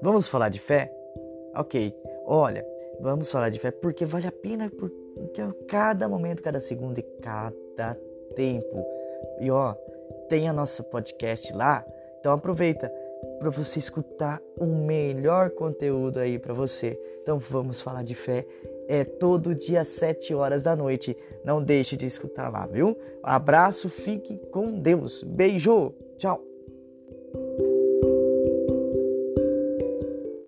Vamos falar de fé? Ok, olha, vamos falar de fé porque vale a pena porque cada momento, cada segundo e cada tempo. E ó, tem a nossa podcast lá, então aproveita para você escutar o melhor conteúdo aí para você. Então vamos falar de fé. É todo dia às 7 horas da noite. Não deixe de escutar lá, viu? Abraço, fique com Deus. Beijo. Tchau.